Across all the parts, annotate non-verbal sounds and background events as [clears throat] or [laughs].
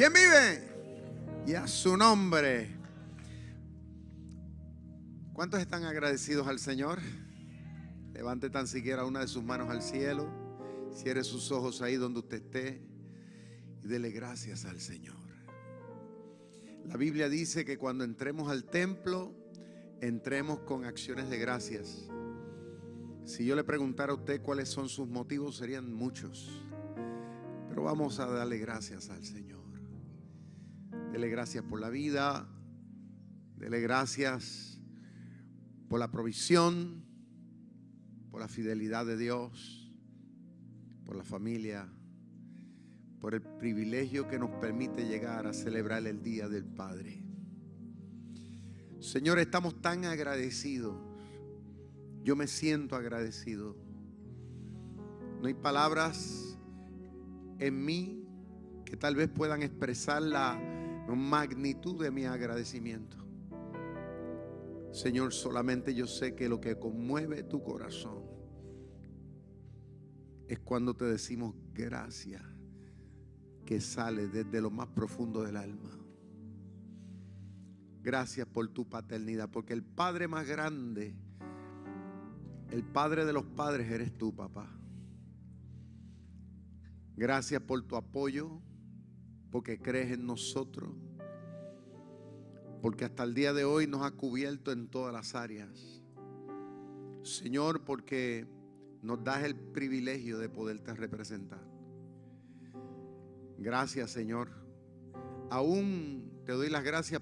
¿Quién vive? Y a su nombre. ¿Cuántos están agradecidos al Señor? Levante tan siquiera una de sus manos al cielo. Cierre sus ojos ahí donde usted esté y dele gracias al Señor. La Biblia dice que cuando entremos al templo, entremos con acciones de gracias. Si yo le preguntara a usted cuáles son sus motivos, serían muchos. Pero vamos a darle gracias al Señor. Dele gracias por la vida. Dele gracias por la provisión, por la fidelidad de Dios, por la familia, por el privilegio que nos permite llegar a celebrar el Día del Padre. Señor, estamos tan agradecidos. Yo me siento agradecido. No hay palabras en mí que tal vez puedan expresar la magnitud de mi agradecimiento. Señor, solamente yo sé que lo que conmueve tu corazón es cuando te decimos gracias que sale desde lo más profundo del alma. Gracias por tu paternidad, porque el Padre más grande, el Padre de los padres eres tú, papá. Gracias por tu apoyo, porque crees en nosotros, porque hasta el día de hoy nos ha cubierto en todas las áreas. Señor, porque nos das el privilegio de poderte representar. Gracias, Señor. Aún te doy las gracias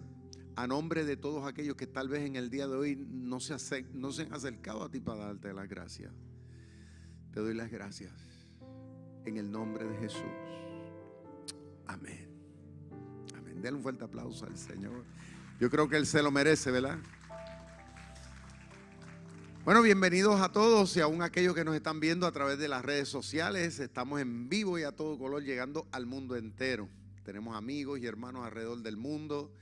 a nombre de todos aquellos que tal vez en el día de hoy no se, no se han acercado a ti para darte las gracias. Te doy las gracias en el nombre de Jesús. Amén. Amén. Denle un fuerte aplauso al Señor. Yo creo que Él se lo merece, ¿verdad? Bueno, bienvenidos a todos y aún aquellos que nos están viendo a través de las redes sociales. Estamos en vivo y a todo color llegando al mundo entero. Tenemos amigos y hermanos alrededor del mundo,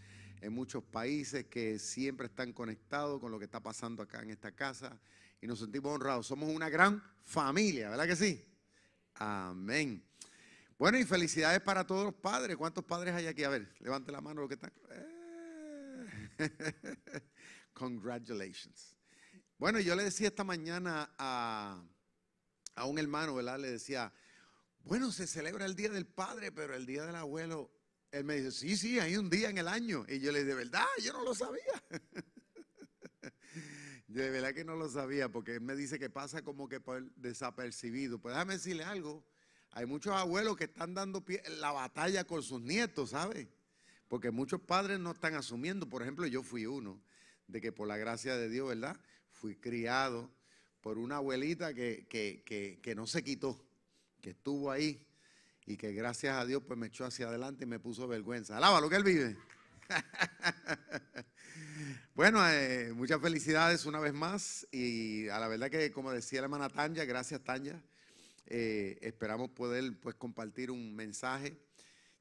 en muchos países que siempre están conectados con lo que está pasando acá en esta casa y nos sentimos honrados. Somos una gran familia, ¿verdad que sí? Amén. Bueno, y felicidades para todos los padres. ¿Cuántos padres hay aquí? A ver, levante la mano los que están. Eh. [laughs] Congratulations. Bueno, yo le decía esta mañana a, a un hermano, ¿verdad? Le decía, bueno, se celebra el Día del Padre, pero el Día del Abuelo, él me dice, sí, sí, hay un día en el año. Y yo le dije, de verdad, yo no lo sabía. [laughs] De verdad que no lo sabía, porque él me dice que pasa como que por desapercibido. Pues déjame decirle algo. Hay muchos abuelos que están dando pie, la batalla con sus nietos, ¿sabes? Porque muchos padres no están asumiendo. Por ejemplo, yo fui uno, de que por la gracia de Dios, ¿verdad? fui criado por una abuelita que, que, no se quitó, que estuvo ahí y que gracias a Dios pues me echó hacia adelante y me puso vergüenza. Alaba lo que él vive. [laughs] bueno, eh, muchas felicidades una vez más y a la verdad que como decía la hermana Tanya, gracias Tanya, eh, esperamos poder pues compartir un mensaje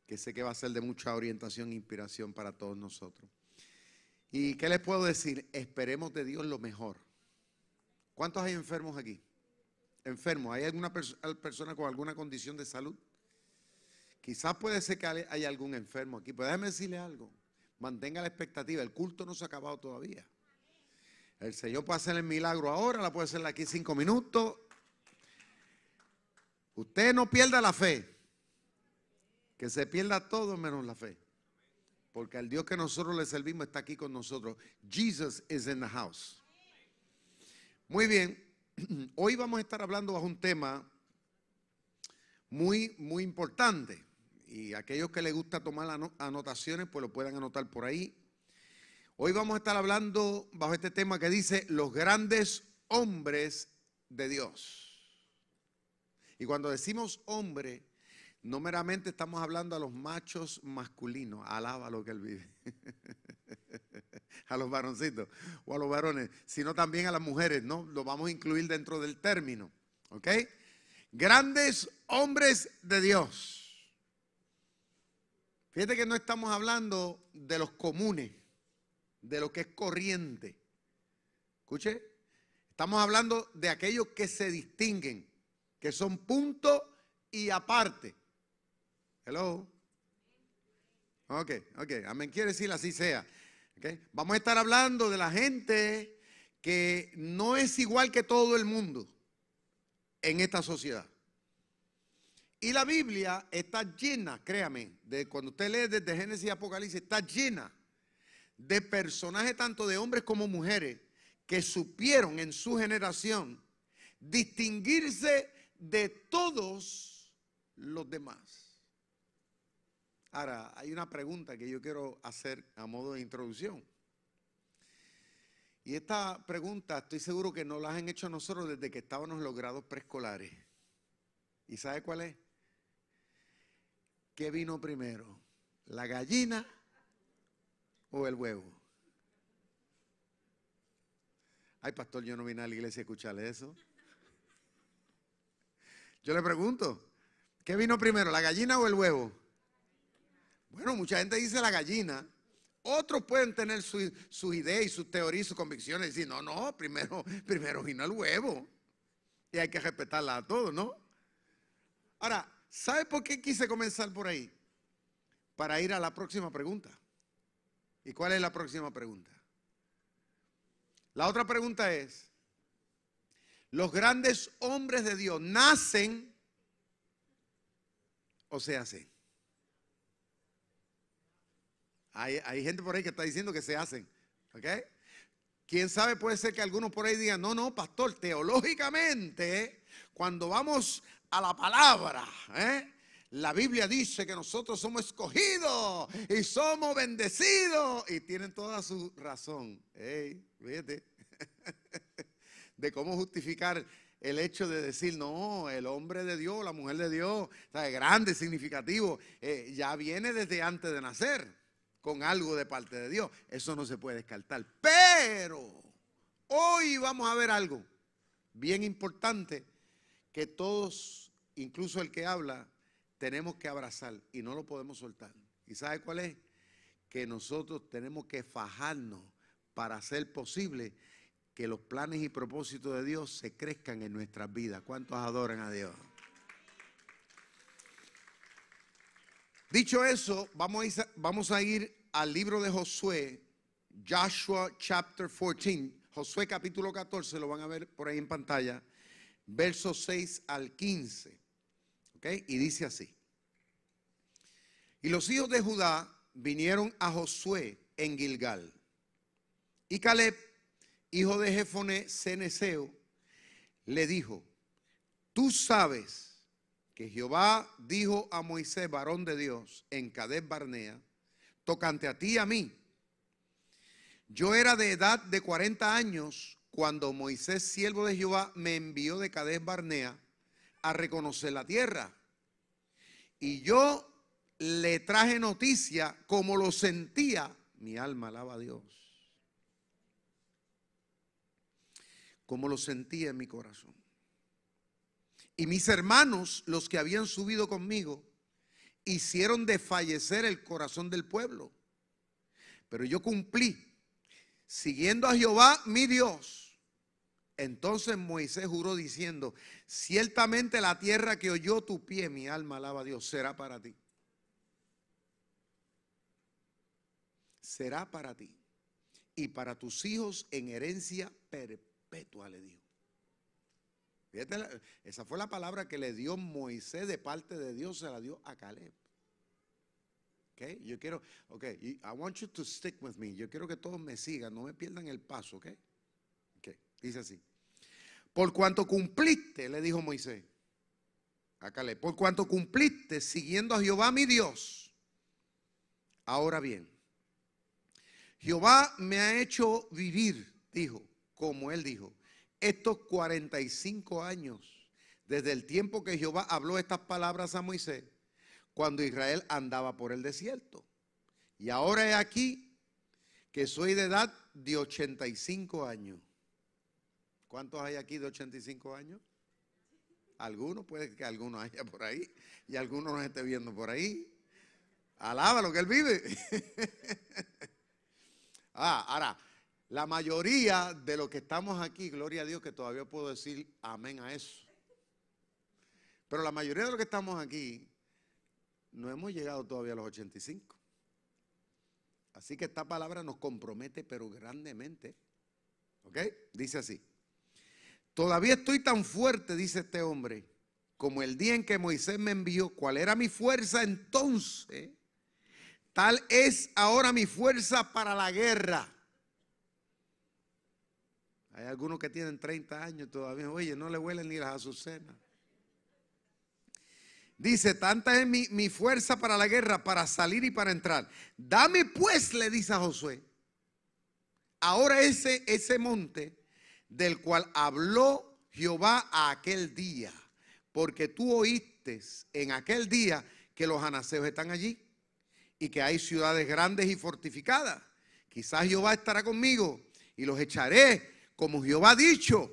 que sé que va a ser de mucha orientación e inspiración para todos nosotros. ¿Y qué les puedo decir? Esperemos de Dios lo mejor. ¿Cuántos hay enfermos aquí? Enfermos. ¿Hay alguna persona con alguna condición de salud? Quizás puede ser que haya algún enfermo aquí. Pero déjeme decirle algo. Mantenga la expectativa. El culto no se ha acabado todavía. El Señor puede hacer el milagro ahora, la puede hacer aquí cinco minutos. Usted no pierda la fe. Que se pierda todo menos la fe. Porque el Dios que nosotros le servimos está aquí con nosotros. Jesus is in the house. Muy bien, [clears throat] hoy vamos a estar hablando bajo un tema muy, muy importante. Y aquellos que les gusta tomar anotaciones, pues lo pueden anotar por ahí. Hoy vamos a estar hablando bajo este tema que dice los grandes hombres de Dios. Y cuando decimos hombre, no meramente estamos hablando a los machos masculinos, alaba lo que él vive, [laughs] a los varoncitos o a los varones, sino también a las mujeres, ¿no? Lo vamos a incluir dentro del término, ¿ok? Grandes hombres de Dios. Fíjate que no estamos hablando de los comunes, de lo que es corriente. Escuche, estamos hablando de aquellos que se distinguen, que son punto y aparte. Hello. Ok, ok. Amén. Quiere decir así sea. Okay. Vamos a estar hablando de la gente que no es igual que todo el mundo en esta sociedad. Y la Biblia está llena, créame, de cuando usted lee desde Génesis y Apocalipsis, está llena de personajes tanto de hombres como mujeres que supieron en su generación distinguirse de todos los demás. Ahora, hay una pregunta que yo quiero hacer a modo de introducción. Y esta pregunta estoy seguro que nos la han hecho nosotros desde que estábamos en los grados preescolares. ¿Y sabe cuál es? ¿Qué vino primero? ¿La gallina o el huevo? Ay, pastor, yo no vine a la iglesia a escucharle eso. Yo le pregunto, ¿qué vino primero, la gallina o el huevo? Bueno, mucha gente dice la gallina. Otros pueden tener sus su ideas y sus teorías y sus convicciones y decir, no, no, primero, [laughs] primero vino el huevo. Y hay que respetarla a todos, ¿no? Ahora, ¿sabe por qué quise comenzar por ahí? Para ir a la próxima pregunta. ¿Y cuál es la próxima pregunta? La otra pregunta es, ¿los grandes hombres de Dios nacen o se hacen? Hay, gente por ahí que está diciendo que se hacen. ¿Ok? Quién sabe, puede ser que algunos por ahí digan, no, no, pastor, teológicamente, cuando vamos a la palabra, ¿eh? la Biblia dice que nosotros somos escogidos y somos bendecidos. Y tienen toda su razón. Hey, fíjate. [laughs] de cómo justificar el hecho de decir, no, el hombre de Dios, la mujer de Dios, es grande, significativo, eh, ya viene desde antes de nacer con algo de parte de Dios. Eso no se puede descartar. Pero hoy vamos a ver algo bien importante que todos, incluso el que habla, tenemos que abrazar y no lo podemos soltar. ¿Y sabe cuál es? Que nosotros tenemos que fajarnos para hacer posible que los planes y propósitos de Dios se crezcan en nuestras vidas. ¿Cuántos adoran a Dios? Dicho eso, vamos a, ir, al libro de Josué, Joshua chapter 14, Josué capítulo 14, lo van a ver por ahí en pantalla, versos 6 al 15. ¿Ok? Y dice así. Y los hijos de Judá vinieron a Josué en Gilgal. Y Caleb, hijo de Jefone Ceneseo, le dijo, tú sabes que Jehová dijo a Moisés, varón de Dios, en Cades Barnea, tocante a ti y a mí. Yo era de edad de 40 años cuando Moisés, siervo de Jehová, me envió de Cades Barnea a reconocer la tierra. Y yo le traje noticia como lo sentía. Mi alma alaba a Dios. Como lo sentía en mi corazón. Y mis hermanos, los que habían subido conmigo, hicieron desfallecer el corazón del pueblo. Pero yo cumplí, siguiendo a Jehová, mi Dios. Entonces Moisés juró diciendo, ciertamente la tierra que oyó tu pie, mi alma alaba a Dios, será para ti. Será para ti y para tus hijos en herencia perpetua, le dijo esa fue la palabra que le dio Moisés de parte de Dios, se la dio a Caleb. Okay, yo quiero, ok, I want you to stick with me. Yo quiero que todos me sigan, no me pierdan el paso, ok. Ok, dice así. Por cuanto cumpliste, le dijo Moisés a Caleb, por cuanto cumpliste siguiendo a Jehová mi Dios. Ahora bien, Jehová me ha hecho vivir, dijo, como él dijo, estos 45 años, desde el tiempo que Jehová habló estas palabras a Moisés, cuando Israel andaba por el desierto. Y ahora he aquí que soy de edad de 85 años. ¿Cuántos hay aquí de 85 años? Algunos, puede que algunos haya por ahí y algunos nos esté viendo por ahí. Alaba lo que él vive. [laughs] ah, ahora, la mayoría de los que estamos aquí, gloria a Dios que todavía puedo decir amén a eso. Pero la mayoría de los que estamos aquí no hemos llegado todavía a los 85. Así que esta palabra nos compromete, pero grandemente. ¿Ok? Dice así. Todavía estoy tan fuerte, dice este hombre, como el día en que Moisés me envió. ¿Cuál era mi fuerza entonces? Tal es ahora mi fuerza para la guerra. Hay algunos que tienen 30 años todavía. Oye, no le huelen ni las azucenas. Dice, tanta es mi, mi, fuerza para la guerra, para salir y para entrar. Dame pues, le dice a Josué, ahora ese, ese monte del cual habló Jehová a aquel día, porque tú oíste en aquel día que los anaseos están allí y que hay ciudades grandes y fortificadas. Quizás Jehová estará conmigo y los echaré como Jehová ha dicho.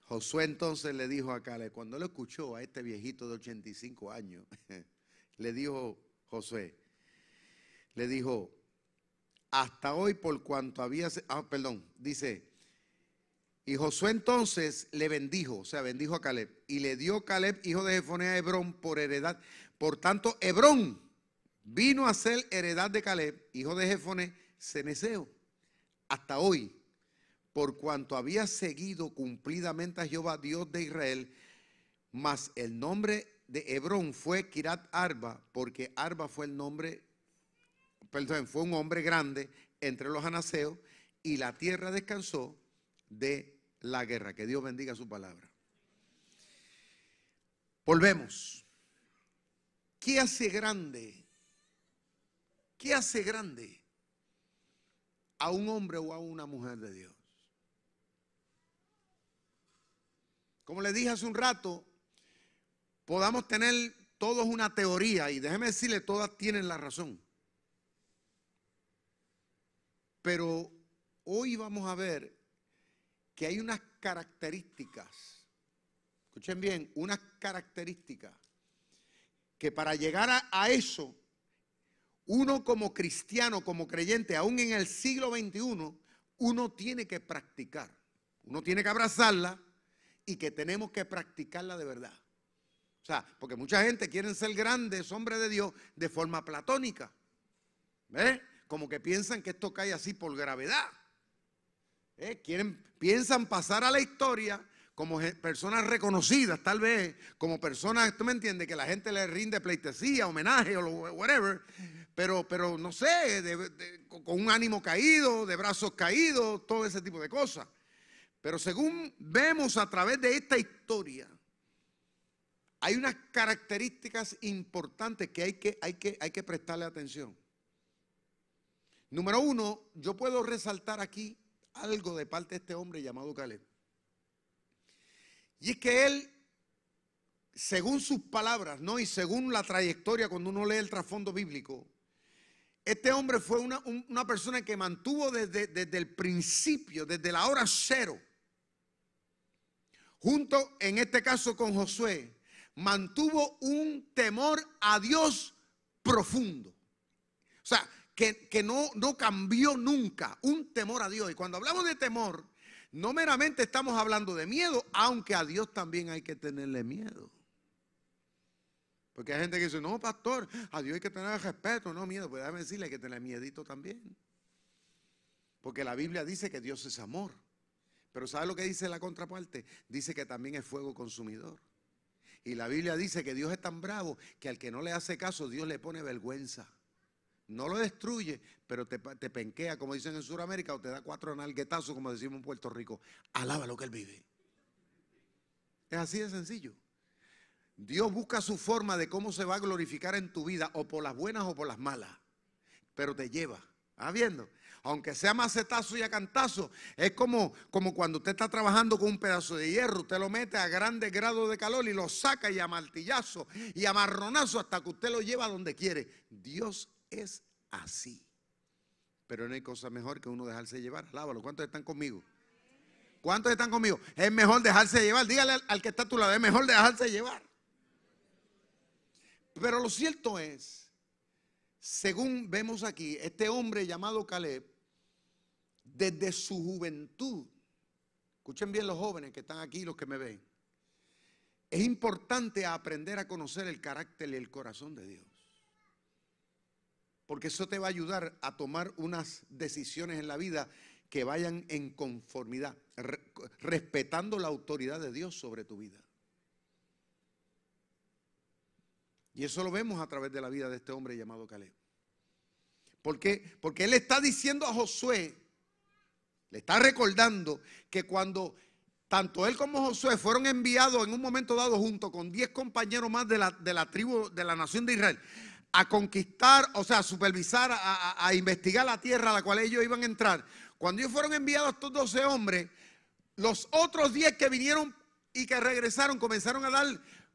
Josué entonces le dijo a Caleb, cuando lo escuchó a este viejito de 85 años, [laughs] le dijo Josué, le dijo, hasta hoy por cuanto había, ah, perdón, dice, y Josué entonces le bendijo, o sea, bendijo a Caleb, y le dio Caleb, hijo de Jefoné, a Hebrón por heredad. Por tanto, Hebrón vino a ser heredad de Caleb, hijo de Jefoné, Ceneseo, hasta hoy, por cuanto había seguido cumplidamente a Jehová, Dios de Israel, mas el nombre de Hebrón fue Kirat Arba, porque Arba fue el nombre, perdón, fue un hombre grande entre los anaseos, y la tierra descansó de la guerra. Que Dios bendiga su palabra. Volvemos. ¿Qué hace grande? ¿Qué hace grande a un hombre o a una mujer de Dios? Como le dije hace un rato, podamos tener todos una teoría y déjeme decirle, todas tienen la razón. Pero hoy vamos a ver que hay unas características, escuchen bien, unas características que para llegar a, eso, uno como cristiano, como creyente, aún en el siglo XXI, uno tiene que practicar, uno tiene que abrazarla y que tenemos que practicarla de verdad. O sea, porque mucha gente quiere ser grandes hombres de Dios de forma platónica. ¿Ves? Como que piensan que esto cae así por gravedad. ¿Eh? Quieren, piensan pasar a la historia como personas reconocidas, tal vez, como personas, tú me entiendes, que la gente le rinde pleitesía, homenaje o whatever, pero, pero no sé, con un ánimo caído, de brazos caídos, todo ese tipo de cosas. Pero según vemos a través de esta historia, hay unas características importantes que hay que, hay que, hay que prestarle atención. Número uno, yo puedo resaltar aquí algo de parte de este hombre llamado Caleb. Y es que él, según sus palabras, ¿no? Y según la trayectoria, cuando uno lee el trasfondo bíblico, este hombre fue una, una persona que mantuvo desde, desde el principio, desde la hora cero, junto en este caso con Josué, mantuvo un temor a Dios profundo. O sea, que, no, no cambió nunca, un temor a Dios. Y cuando hablamos de temor, no meramente estamos hablando de miedo, aunque a Dios también hay que tenerle miedo. Porque hay gente que dice, no, pastor, a Dios hay que tener respeto, no miedo. Pues déjame decirle que tener miedito también. Porque la Biblia dice que Dios es amor. Pero ¿sabe lo que dice la contraparte? Dice que también es fuego consumidor. Y la Biblia dice que Dios es tan bravo que al que no le hace caso, Dios le pone vergüenza. No lo destruye, pero te, penquea, como dicen en Sudamérica, o te da cuatro nalguetazos, como decimos en Puerto Rico. Alaba lo que él vive. Es así de sencillo. Dios busca su forma de cómo se va a glorificar en tu vida, o por las buenas o por las malas, pero te lleva. ¿Ah, viendo? Aunque sea macetazo y a cantazo, es como, como cuando usted está trabajando con un pedazo de hierro, usted lo mete a grandes grados de calor y lo saca y a martillazo y a marronazo hasta que usted lo lleva donde quiere. Dios es así. Pero no hay cosa mejor que uno dejarse llevar. Alábalo. ¿Cuántos están conmigo? ¿Cuántos están conmigo? Es mejor dejarse llevar. Dígale al, al que está a tu lado, es mejor dejarse llevar. Pero lo cierto es, según vemos aquí, este hombre llamado Caleb, desde su juventud, escuchen bien los jóvenes que están aquí, los que me ven, es importante aprender a conocer el carácter y el corazón de Dios. Porque eso te va a ayudar a tomar unas decisiones en la vida que vayan en conformidad, respetando la autoridad de Dios sobre tu vida. Y eso lo vemos a través de la vida de este hombre llamado Caleb. ¿Por qué? Porque él está diciendo a Josué, le está recordando que cuando tanto él como Josué fueron enviados en un momento dado junto con 10 compañeros más de la, de la, tribu de la nación de Israel a conquistar, o sea, a supervisar, a, a, investigar la tierra a la cual ellos iban a entrar. Cuando ellos fueron enviados estos 12 hombres, los otros 10 que vinieron y que regresaron comenzaron a dar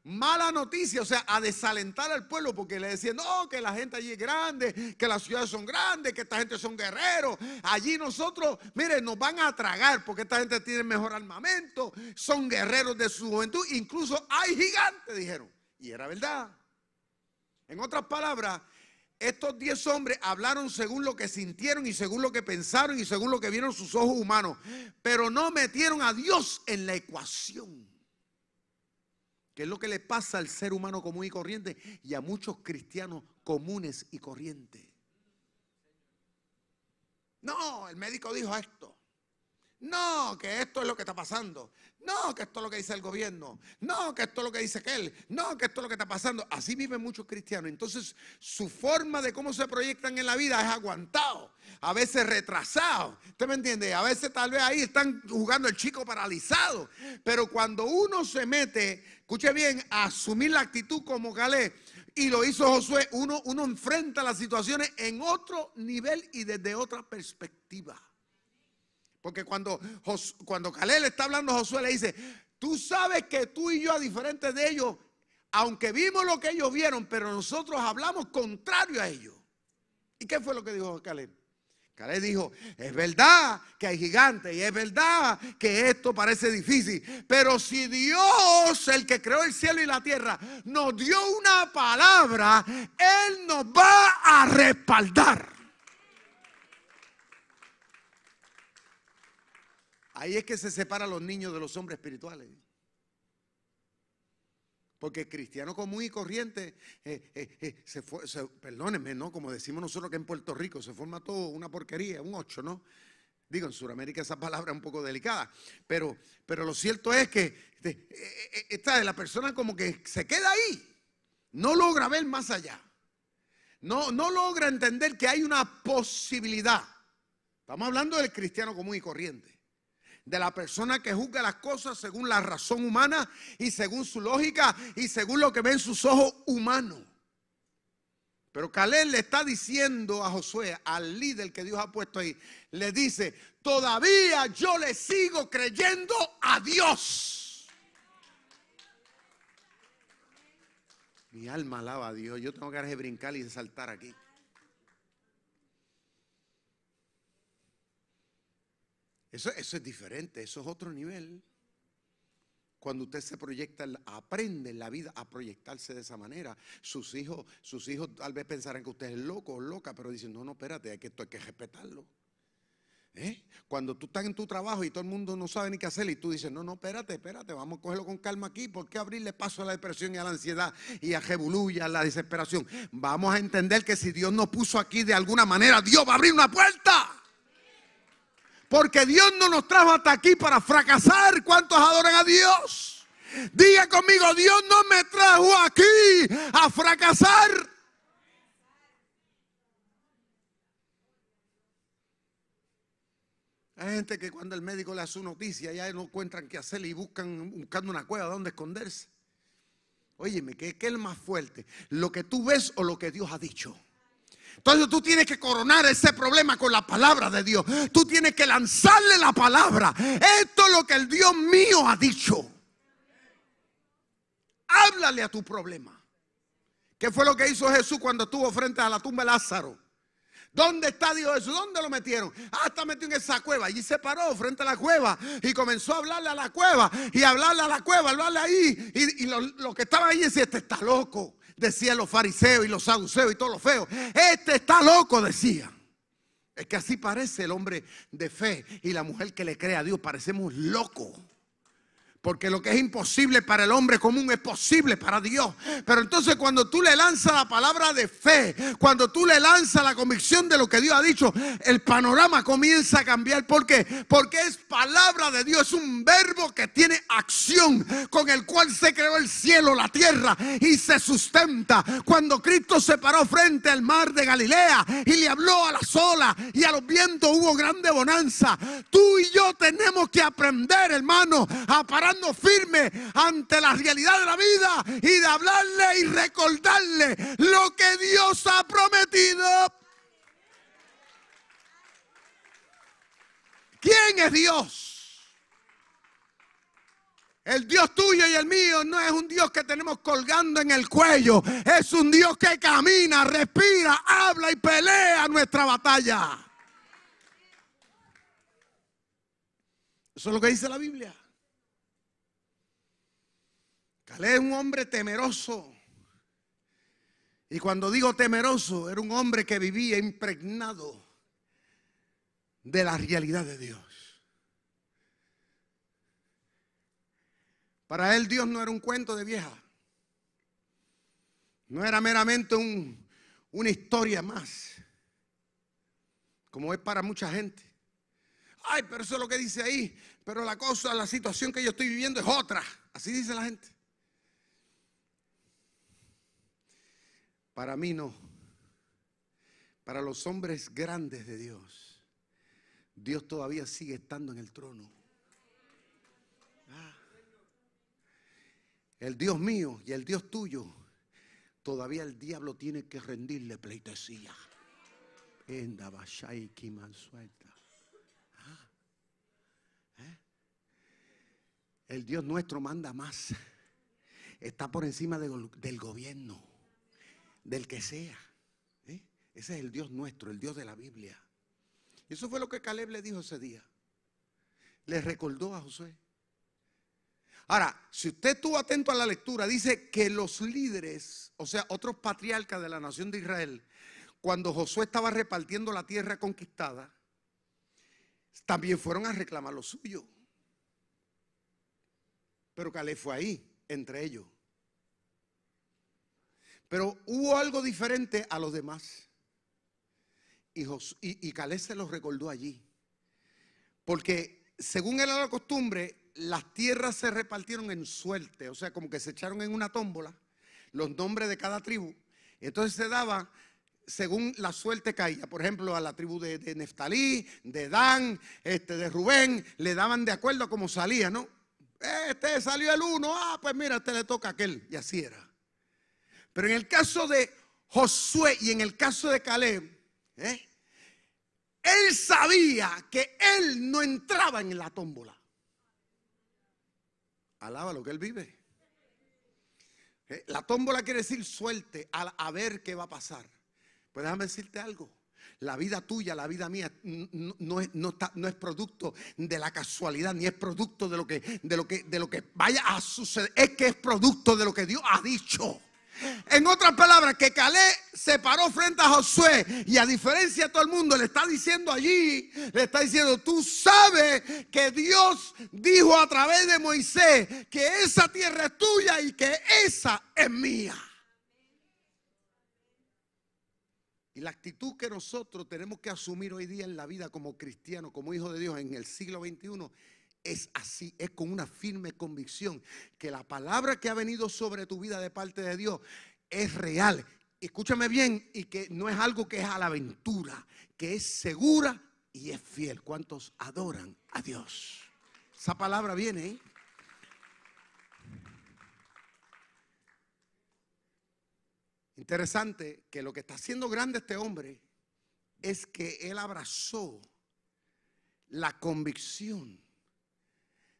mala noticia, o sea, a desalentar al pueblo porque le decían, no, que la gente allí es grande, que las ciudades son grandes, que esta gente son guerreros. Allí nosotros, miren, nos van a tragar porque esta gente tiene mejor armamento, son guerreros de su juventud, incluso hay gigantes, dijeron. Y era verdad. En otras palabras, estos diez hombres hablaron según lo que sintieron y según lo que pensaron y según lo que vieron sus ojos humanos, pero no metieron a Dios en la ecuación que es lo que le pasa al ser humano común y corriente y a muchos cristianos comunes y corrientes. No, el médico dijo esto. No, que esto es lo que está pasando. No, que esto es lo que dice el gobierno. No, que esto es lo que dice aquel. No, que esto es lo que está pasando. Así viven muchos cristianos. Entonces, su forma de cómo se proyectan en la vida es aguantado, a veces retrasado. ¿Usted me entiende? A veces tal vez ahí están jugando el chico paralizado. Pero cuando uno se mete escuche bien, asumir la actitud como Caleb. Y lo hizo Josué. Uno, uno enfrenta las situaciones en otro nivel y desde otra perspectiva. Porque cuando, cuando Caleb le está hablando a Josué, le dice, tú sabes que tú y yo, a diferentes de ellos, aunque vimos lo que ellos vieron, pero nosotros hablamos contrario a ellos. ¿Y qué fue lo que dijo Caleb? Caleb dijo, es verdad que hay gigantes y es verdad que esto parece difícil, pero si Dios, el que creó el cielo y la tierra, nos dio una palabra, Él nos va a respaldar. Ahí es que se separan los niños de los hombres espirituales. Porque cristiano común y corriente, eh, eh, eh, se, perdónenme, ¿no? Como decimos nosotros que en Puerto Rico se forma todo una porquería, un ocho, ¿no? Digo, en Sudamérica esa palabra es un poco delicada, pero, pero lo cierto es que esta, la persona como que se queda ahí, no logra ver más allá, no, no logra entender que hay una posibilidad. Estamos hablando del cristiano común y corriente de la persona que juzga las cosas según la razón humana y según su lógica y según lo que ven sus ojos humanos. Pero Caleb le está diciendo a Josué, al líder que Dios ha puesto ahí, le dice, todavía yo le sigo creyendo a Dios. Mi alma alaba a Dios, yo tengo que brincar y saltar aquí. Eso, es diferente, eso es otro nivel. Cuando usted se proyecta, aprende en la vida a proyectarse de esa manera. Sus hijos, sus hijos tal vez pensarán que usted es loco o loca, pero dicen, no, no, espérate, hay que, esto hay que respetarlo. ¿Eh? Cuando tú estás en tu trabajo y todo el mundo no sabe ni qué hacer y tú dices, no, no, espérate, espérate, vamos a cogerlo con calma aquí. ¿Por qué abrirle paso a la depresión y a la ansiedad y a Jebulú y a la desesperación? Vamos a entender que si Dios nos puso aquí de alguna manera, Dios va a abrir una puerta. Porque Dios no nos trajo hasta aquí para fracasar. ¿Cuántos adoran a Dios? Diga conmigo, Dios no me trajo aquí a fracasar. Hay gente que cuando el médico le hace una noticia ya no encuentran qué hacer y buscan buscando una cueva donde esconderse. Óyeme, ¿qué, ¿qué es el más fuerte? ¿Lo que tú ves o lo que Dios ha dicho? Entonces tú tienes que coronar ese problema con la palabra de Dios. Tú tienes que lanzarle la palabra. Esto es lo que el Dios mío ha dicho. Háblale a tu problema. ¿Qué fue lo que hizo Jesús cuando estuvo frente a la tumba de Lázaro? ¿Dónde está Dios Jesús? ¿Dónde lo metieron? Ah, está metido en esa cueva. Allí se paró frente a la cueva y comenzó a hablarle a la cueva y hablarle a la cueva, hablarle ahí. Y, lo, que estaba ahí decía, este está loco. Decían los fariseos y los saduceos y todos los feos. Este está loco, decía. Es que así parece el hombre de fe y la mujer que le cree a Dios. Parecemos locos. Porque lo que es imposible para el hombre común es posible para Dios. Pero entonces cuando tú le lanzas la palabra de fe, cuando tú le lanzas la convicción de lo que Dios ha dicho, el panorama comienza a cambiar. ¿Por qué? Porque es palabra de Dios, es un verbo que tiene acción, con el cual se creó el cielo, la tierra y se sustenta. Cuando Cristo se paró frente al mar de Galilea y le habló a las olas y a los vientos hubo grande bonanza. Tú y yo tenemos que aprender, hermano, a parar firme ante la realidad de la vida y de hablarle y recordarle lo que Dios ha prometido. ¿Quién es Dios? El Dios tuyo y el mío no es un Dios que tenemos colgando en el cuello. Es un Dios que camina, respira, habla y pelea nuestra batalla. Eso es lo que dice la Biblia. Caleb es un hombre temeroso. Y cuando digo temeroso, era un hombre que vivía impregnado de la realidad de Dios. Para él Dios no era un cuento de vieja. No era meramente una historia más. Como es para mucha gente. Ay, pero eso es lo que dice ahí. Pero la cosa, la situación que yo estoy viviendo es otra. Así dice la gente. Para mí no. Para los hombres grandes de Dios, Dios todavía sigue estando en el trono. Ah. El Dios mío y el Dios tuyo, todavía el diablo tiene que rendirle pleitesía. Ah. ¿Eh? El Dios nuestro manda más. Está por encima del gobierno del que sea. Ese es el Dios nuestro, el Dios de la Biblia. Eso fue lo que Caleb le dijo ese día. Le recordó a Josué. Ahora, si usted estuvo atento a la lectura, dice que los líderes, o sea, otros patriarcas de la nación de Israel, cuando Josué estaba repartiendo la tierra conquistada, también fueron a reclamar lo suyo. Pero Caleb fue ahí, entre ellos. Pero hubo algo diferente a los demás. Y, Caleb se los recordó allí. Porque según era la costumbre, las tierras se repartieron en suerte. O sea, como que se echaron en una tómbola los nombres de cada tribu. Entonces se daba según la suerte caía. Por ejemplo, a la tribu de, Neftalí, de Dan, este, de Rubén, le daban de acuerdo a cómo salía, ¿no? Este salió el uno, ah, pues mira, este le toca a aquel. Y así era. Pero en el caso de Josué y en el caso de Caleb, ¿eh? él sabía que él no entraba en la tómbola. Alaba lo que él vive. ¿Eh? La tómbola quiere decir suerte a, ver qué va a pasar. Pues déjame decirte algo. La vida tuya, la vida mía, no, es, no, es, producto de la casualidad, ni es producto de lo, que, de, lo que, de lo que vaya a suceder. Es que es producto de lo que Dios ha dicho. En otras palabras, que Calé se paró frente a Josué y a diferencia de todo el mundo le está diciendo allí, le está diciendo, tú sabes que Dios dijo a través de Moisés que esa tierra es tuya y que esa es mía. Y la actitud que nosotros tenemos que asumir hoy día en la vida como cristianos, como hijos de Dios en el siglo XXI, es así, es con una firme convicción que la palabra que ha venido sobre tu vida de parte de Dios es real. Escúchame bien y que no es algo que es a la aventura, que es segura y es fiel. ¿Cuántos adoran a Dios? Esa palabra viene. ¿eh? Interesante que lo que está haciendo grande este hombre es que él abrazó la convicción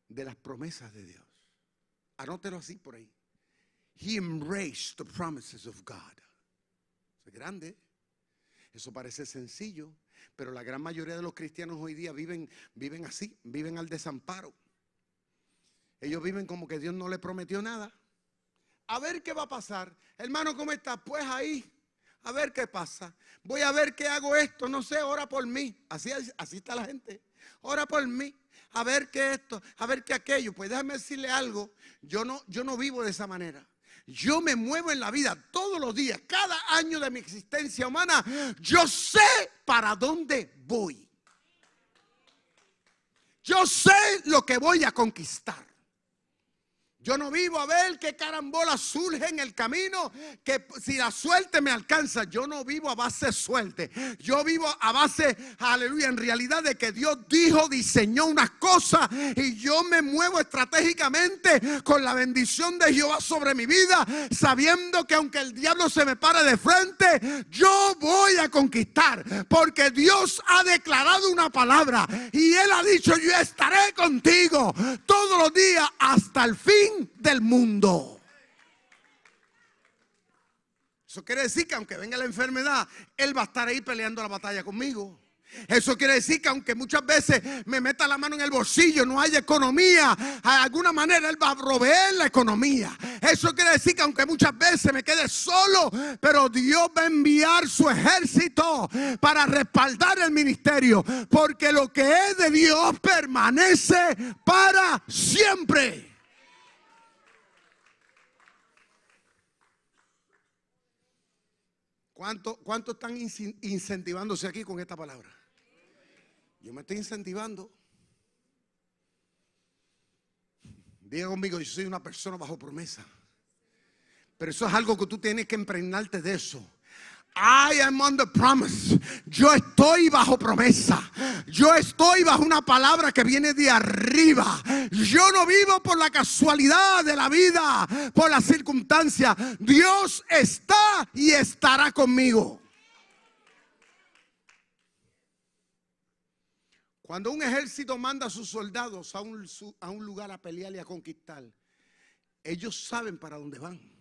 de las promesas de Dios. Anótelo así por ahí. He embraced the promises of God. Es grande. Eso parece sencillo, pero la gran mayoría de los cristianos hoy día viven, viven así, viven al desamparo. Ellos viven como que Dios no le prometió nada. A ver qué va a pasar. Hermano, ¿cómo está? Pues ahí. A ver qué pasa. Voy a ver qué hago esto. No sé, ora por mí. Así, así está la gente. Ora por mí. A ver qué esto, a ver qué aquello. Pues déjame decirle algo. Yo no, yo no vivo de esa manera. Yo me muevo en la vida todos los días, cada año de mi existencia humana. Yo sé para dónde voy. Yo sé lo que voy a conquistar. Yo no vivo a ver qué carambola surge en el camino, que si la suerte me alcanza, yo no vivo a base de suerte. Yo vivo a base, aleluya, en realidad de que Dios dijo, diseñó unas cosas y yo me muevo estratégicamente con la bendición de Jehová sobre mi vida, sabiendo que aunque el diablo se me pare de frente, yo voy a conquistar, porque Dios ha declarado una palabra y Él ha dicho, yo estaré contigo todos los días hasta el del mundo. Eso quiere decir que aunque venga la enfermedad, Él va a estar ahí peleando la batalla conmigo. Eso quiere decir que aunque muchas veces me meta la mano en el bolsillo, no haya economía, de alguna manera Él va a proveer la economía. Eso quiere decir que aunque muchas veces me quede solo, pero Dios va a enviar su ejército para respaldar el ministerio. Porque lo que es de Dios permanece para siempre. ¿Cuánto, están incentivándose aquí con esta palabra? Yo me estoy incentivando. Diga conmigo, yo soy una persona bajo promesa. Pero eso es algo que tú tienes que impregnarte de eso. I am under promise. Yo estoy bajo promesa. Yo estoy bajo una palabra que viene de arriba. Yo no vivo por la casualidad de la vida, por la circunstancia. Dios está y estará conmigo. Cuando un ejército manda a sus soldados a un, a un lugar a pelear y a conquistar, ellos saben para dónde van.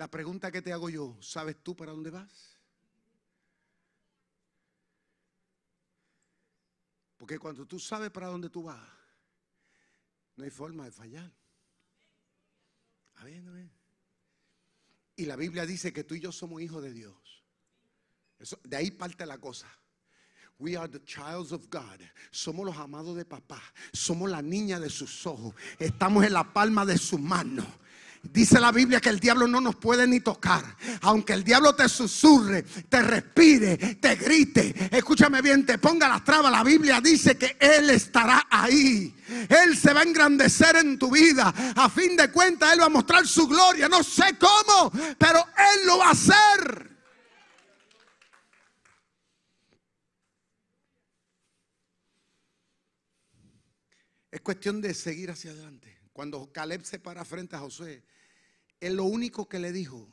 La pregunta que te hago yo, ¿sabes tú para dónde vas? Porque cuando tú sabes para dónde tú vas, no hay forma de fallar. Y la Biblia dice que tú y yo somos hijos de Dios. de ahí parte la cosa. We are the childs of God. Somos los amados de papá. Somos la niña de sus ojos. Estamos en la palma de su mano. Dice la Biblia que el diablo no nos puede ni tocar. Aunque el diablo te susurre, te respire, te grite. Escúchame bien, te ponga las trabas. La Biblia dice que Él estará ahí. Él se va a engrandecer en tu vida. A fin de cuentas, Él va a mostrar su gloria. No sé cómo, pero Él lo va a hacer. Es cuestión de seguir hacia adelante. Cuando Caleb se para frente a Josué, él lo único que le dijo,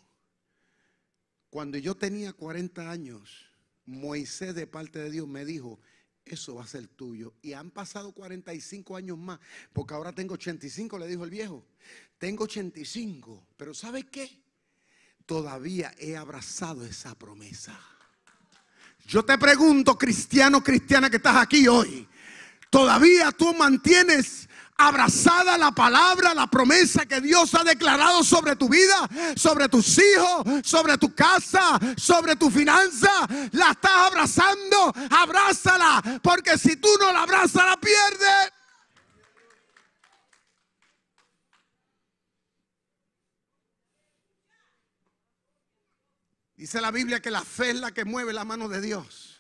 cuando yo tenía 40 años, Moisés de parte de Dios me dijo, eso va a ser tuyo. Y han pasado 45 años más, porque ahora tengo 85, le dijo el viejo. Tengo 85, pero ¿sabe qué? Todavía he abrazado esa promesa. Yo te pregunto, cristiano, cristiana que estás aquí hoy, ¿todavía tú mantienes abrazada la palabra, la promesa que Dios ha declarado sobre tu vida, sobre tus hijos, sobre tu casa, sobre tu finanza. La estás abrazando, abrázala, porque si tú no la abrazas, la pierdes. Dice la Biblia que la fe es la que mueve la mano de Dios.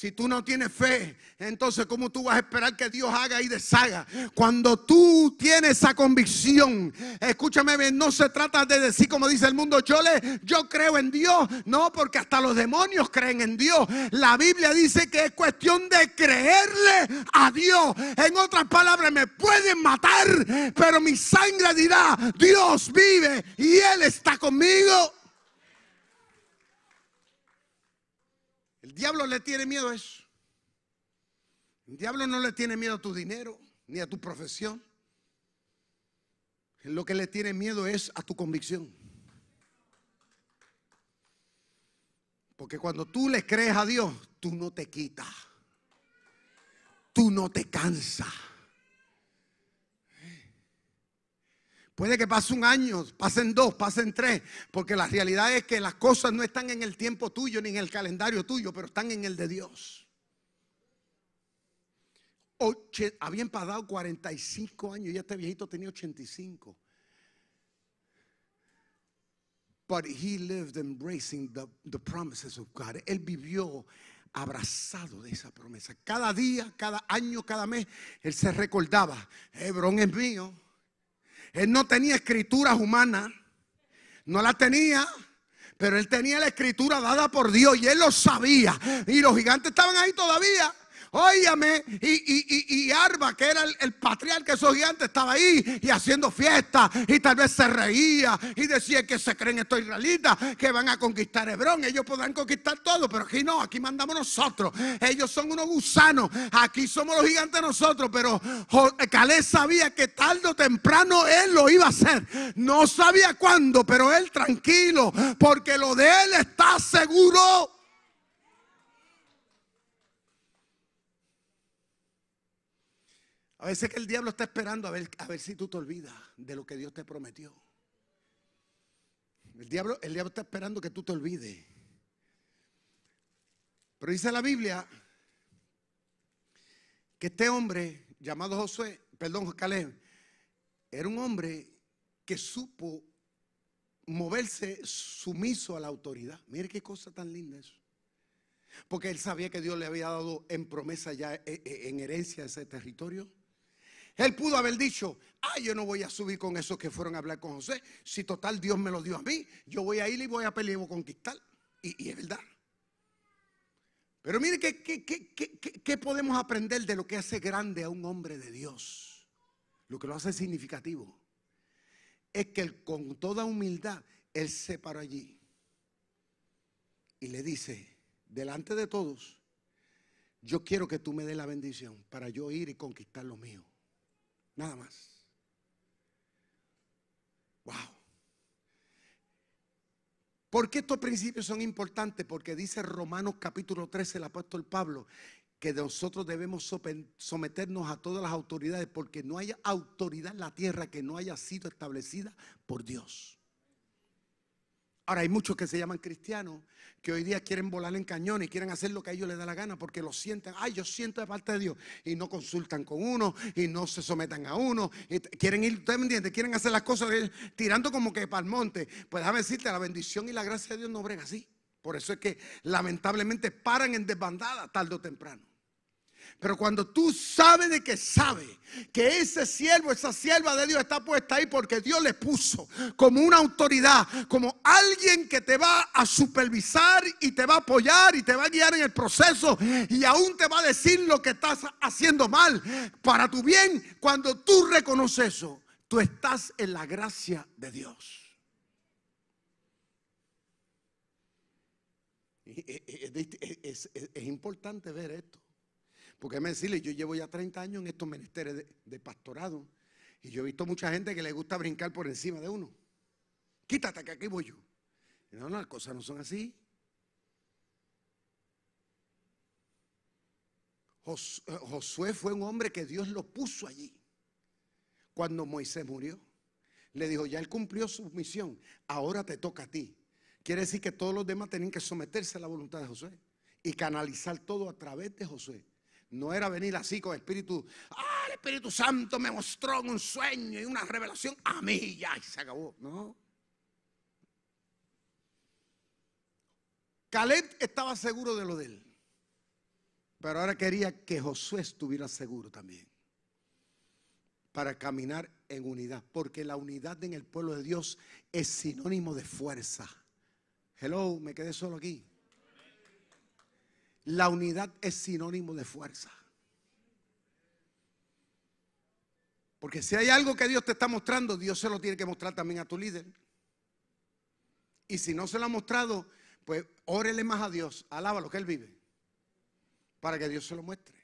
Si tú no tienes fe, entonces ¿cómo tú vas a esperar que Dios haga y deshaga? Cuando tú tienes esa convicción, escúchame bien, no se trata de decir como dice el mundo, yo le yo creo en Dios, no, porque hasta los demonios creen en Dios. La Biblia dice que es cuestión de creerle a Dios. En otras palabras, me pueden matar, pero mi sangre dirá, Dios vive y él está conmigo. Diablo le tiene miedo a eso. El diablo no le tiene miedo a tu dinero ni a tu profesión. Lo que le tiene miedo es a tu convicción. Porque cuando tú le crees a Dios, tú no te quitas. Tú no te cansas. Puede que pase un año, pasen dos, pasen tres, porque la realidad es que las cosas no están en el tiempo tuyo ni en el calendario tuyo, pero están en el de Dios. habían pasado 45 años y este viejito tenía 85. But he lived embracing the, the promises of God. Él vivió abrazado de esa promesa. Cada día, cada año, cada mes, él se recordaba, Hebrón es mío. Él no tenía escrituras humanas, no la tenía. Pero él tenía la escritura dada por Dios y él lo sabía. Y los gigantes estaban ahí todavía. Óyame, y, Arba, que era el, patriarca de esos gigantes, estaba ahí y haciendo fiesta. Y tal vez se reía y decía que se creen estos israelitas que van a conquistar Hebrón. Ellos podrán conquistar todo, pero aquí no, aquí mandamos nosotros. Ellos son unos gusanos. Aquí somos los gigantes nosotros. Pero Caleb sabía que tarde o temprano él lo iba a hacer. No sabía cuándo, pero él tranquilo, porque lo de él está seguro. A veces que el diablo está esperando a ver, a ver si tú te olvidas de lo que Dios te prometió. El diablo, el diablo está esperando que tú te olvides. Pero dice la Biblia que este hombre llamado Josué, perdón, Caleb, era un hombre que supo moverse sumiso a la autoridad. Mire qué cosa tan linda eso. Porque él sabía que Dios le había dado en promesa ya eh, eh, en herencia ese territorio. Él pudo haber dicho, ah, yo no voy a subir con esos que fueron a hablar con José. Si total Dios me lo dio a mí, yo voy a ir y voy a pelear y voy a conquistar. Y, es verdad. Pero mire ¿qué, podemos aprender de lo que hace grande a un hombre de Dios. Lo que lo hace significativo. Es que con toda humildad, él se paró allí. Y le dice, delante de todos, yo quiero que tú me des la bendición para yo ir y conquistar lo mío. Nada más. Wow. ¿Por qué estos principios son importantes? Porque dice Romanos capítulo 13 el apóstol Pablo que nosotros debemos someternos a todas las autoridades porque no hay autoridad en la tierra que no haya sido establecida por Dios. Ahora hay muchos que se llaman cristianos que hoy día quieren volar en cañón y quieren hacer lo que a ellos les da la gana porque lo sienten. Ay, yo siento de parte de Dios. Y no consultan con uno y no se sometan a uno. Y quieren ir, ¿ustedes me entienden? Quieren hacer las cosas tirando como que para el monte. Pues déjame decirte, la bendición y la gracia de Dios no brega así. Por eso es que lamentablemente paran en desbandada tarde o temprano. Pero cuando tú sabes de que sabe que ese siervo, esa sierva de Dios está puesta ahí porque Dios le puso como una autoridad, como alguien que te va a supervisar y te va a apoyar y te va a guiar en el proceso y aún te va a decir lo que estás haciendo mal para tu bien, cuando tú reconoces eso, tú estás en la gracia de Dios. Es, es importante ver esto. Porque me decirle, yo llevo ya 30 años en estos menesteres de, pastorado y yo he visto mucha gente que le gusta brincar por encima de uno. Quítate que aquí voy yo. no, no, las cosas no son así. Eh, Josué fue un hombre que Dios lo puso allí. Cuando Moisés murió, le dijo, ya él cumplió su misión, ahora te toca a ti. Quiere decir que todos los demás tenían que someterse a la voluntad de Josué y canalizar todo a través de Josué. No era venir así con espíritu. Ah, el Espíritu Santo me mostró en un sueño y una revelación a mí ya y se acabó. No. Caleb estaba seguro de lo de él. Pero ahora quería que Josué estuviera seguro también. Para caminar en unidad. Porque la unidad en el pueblo de Dios es sinónimo de fuerza. Hello, me quedé solo aquí. La unidad es sinónimo de fuerza. Porque si hay algo que Dios te está mostrando, Dios se lo tiene que mostrar también a tu líder. Y si no se lo ha mostrado, pues órele más a Dios, alaba lo que Él vive, para que Dios se lo muestre.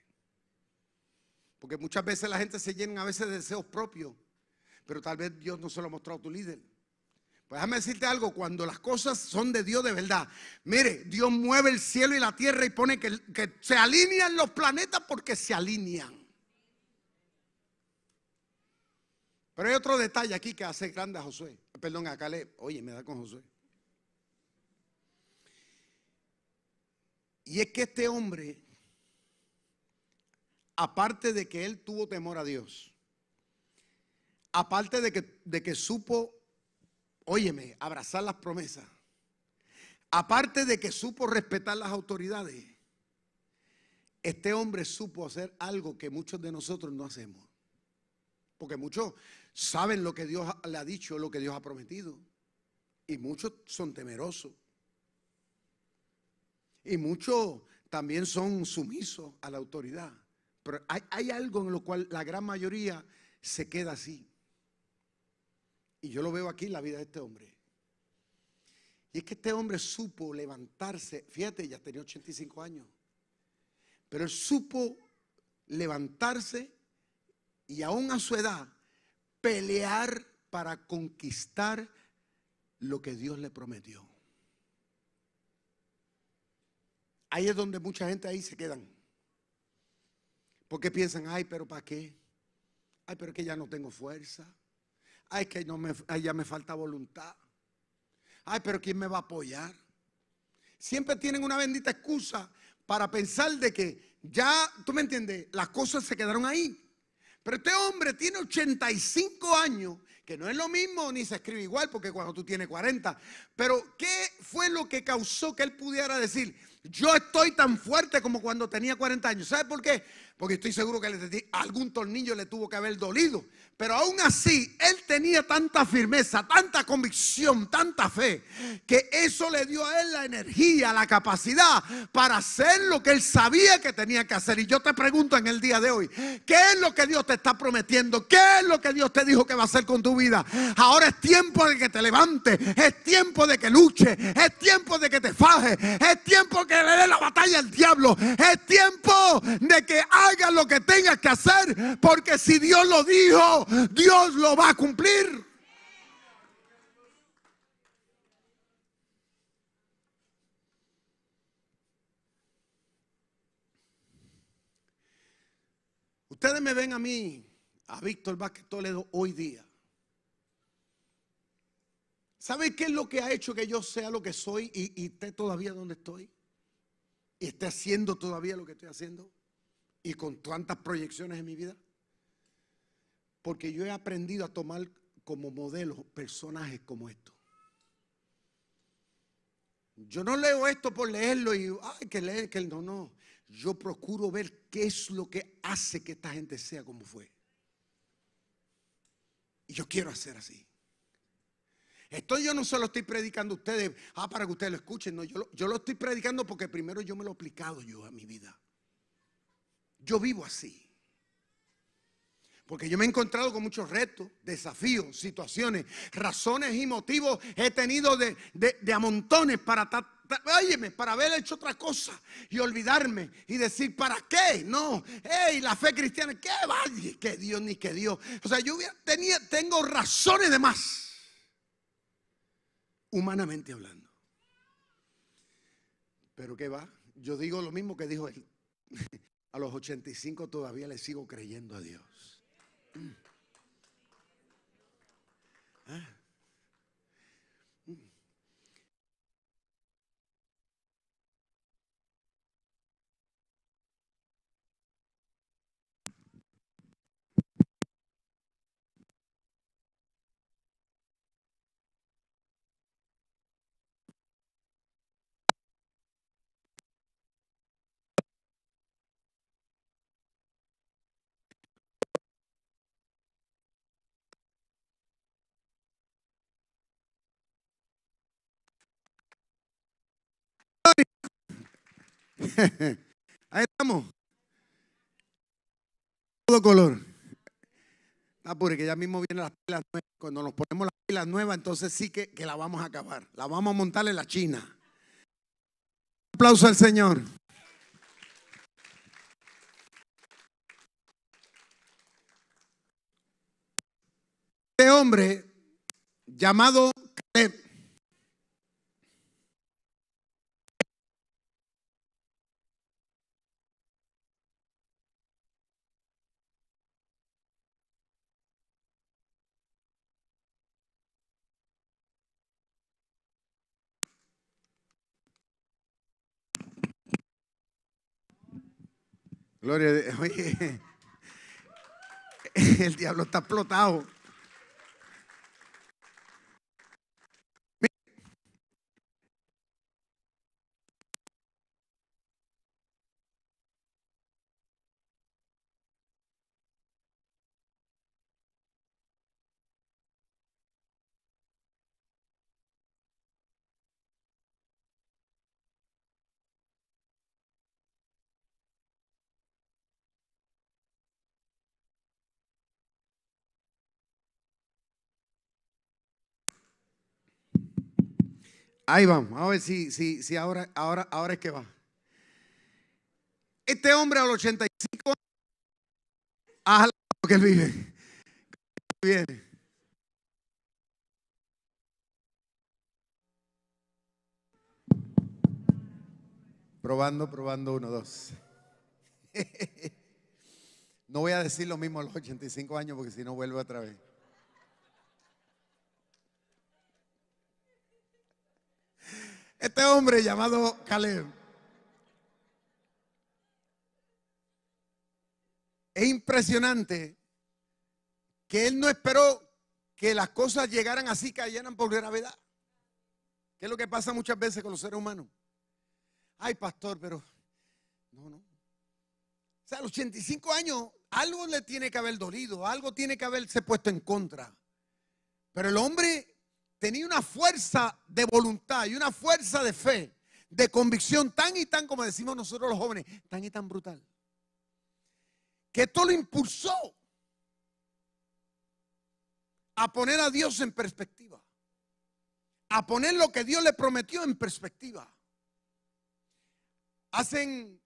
Porque muchas veces la gente se llena a veces de deseos propios, pero tal vez Dios no se lo ha mostrado a tu líder. Pues déjame decirte algo, cuando las cosas son de Dios de verdad, mire, Dios mueve el cielo y la tierra y pone que, que se alinean los planetas porque se alinean. Pero hay otro detalle aquí que hace grande a Josué. Perdón, a Caleb. Oye, me da con Josué. Y es que este hombre, aparte de que él tuvo temor a Dios, aparte de que, de que supo, óyeme, abrazar las promesas, aparte de que supo respetar las autoridades, este hombre supo hacer algo que muchos de nosotros no hacemos. Porque muchos saben lo que Dios le ha dicho, lo que Dios ha prometido. Y muchos son temerosos. Y muchos también son sumisos a la autoridad. Pero hay, algo en lo cual la gran mayoría se queda así. Y yo lo veo aquí en la vida de este hombre. Y es que este hombre supo levantarse, fíjate, ya tenía 85 años, pero él supo levantarse y aún a su edad pelear para conquistar lo que Dios le prometió. Ahí es donde mucha gente ahí se quedan. Porque piensan, ay, pero ¿para qué? Ay, pero que ya no tengo fuerza. Ay, que no me, ya me falta voluntad. Ay, pero ¿quién me va a apoyar? Siempre tienen una bendita excusa para pensar de que ya, tú me entiendes, las cosas se quedaron ahí. Pero este hombre tiene 85 años, que no es lo mismo ni se escribe igual porque cuando tú tienes 40. Pero ¿qué fue lo que causó que él pudiera decir, yo estoy tan fuerte como cuando tenía 40 años? ¿Sabe por qué? Porque estoy seguro que algún tornillo le tuvo que haber dolido. Pero aún así, él tenía tanta firmeza, tanta convicción, tanta fe, que eso le dio a él la energía, la capacidad para hacer lo que él sabía que tenía que hacer. Y yo te pregunto en el día de hoy, ¿qué es lo que Dios te está prometiendo? ¿Qué es lo que Dios te dijo que va a hacer con tu vida? Ahora es tiempo de que te levantes, es tiempo de que luches, es tiempo de que te fajes, es tiempo que le dé la batalla al diablo, es tiempo de que hagas lo que tengas que hacer, porque si Dios lo dijo, Dios lo va a cumplir. Ustedes me ven a mí, a Víctor Vázquez Toledo, hoy día. ¿Saben qué es lo que ha hecho que yo sea lo que soy y, y esté todavía donde estoy? Y esté haciendo todavía lo que estoy haciendo. Y con tantas proyecciones en mi vida. Porque yo he aprendido a tomar como modelo personajes como estos. Yo no leo esto por leerlo y hay que leer, que no, no. Yo procuro ver qué es lo que hace que esta gente sea como fue. Y yo quiero hacer así. Esto yo no solo estoy predicando a ustedes, ah, para que ustedes lo escuchen. No, yo yo lo estoy predicando porque primero yo me lo he aplicado yo a mi vida. Yo vivo así. Porque yo me he encontrado con muchos retos, desafíos, situaciones, razones y motivos he tenido de, de, a montones para, para haber hecho otra cosa y olvidarme y decir, ¿para qué? No, hey, la fe cristiana, ¿qué vaya? Que Dios ni que Dios. O sea, yo tenía, tengo razones de más, humanamente hablando. Pero ¿qué va? Yo digo lo mismo que dijo él. A los 85 todavía le sigo creyendo a Dios. [clears throat] Ah. [laughs] Ahí estamos. Todo color. Ah, porque ya mismo vienen las pilas nuevas. Cuando nos ponemos las pilas nuevas, entonces sí que, que la vamos a acabar. La vamos a montar en la China. Un aplauso al Señor. Este hombre llamado Caleb Gloria a Dios. [laughs] Oye, [laughs] el diablo está explotado. Ahí vamos, a ver si, si, si ahora, ahora, ahora es que va. Este hombre a los 85 años, a lo que él vive. Viene. Probando, probando, uno, dos. [laughs] No voy a decir lo mismo a los 85 años porque si no vuelvo otra vez. Este hombre llamado Caleb es impresionante que él no esperó que las cosas llegaran así, cayeran por gravedad. ¿Qué es lo que pasa muchas veces con los seres humanos? Ay, pastor, pero no, no. O sea, a los 85 años algo le tiene que haber dolido, algo tiene que haberse puesto en contra. Pero el hombre tenía una fuerza de voluntad y una fuerza de fe, de convicción tan y tan, como decimos nosotros los jóvenes, tan y tan brutal, que esto lo impulsó a poner a Dios en perspectiva, a poner lo que Dios le prometió en perspectiva. Hacen,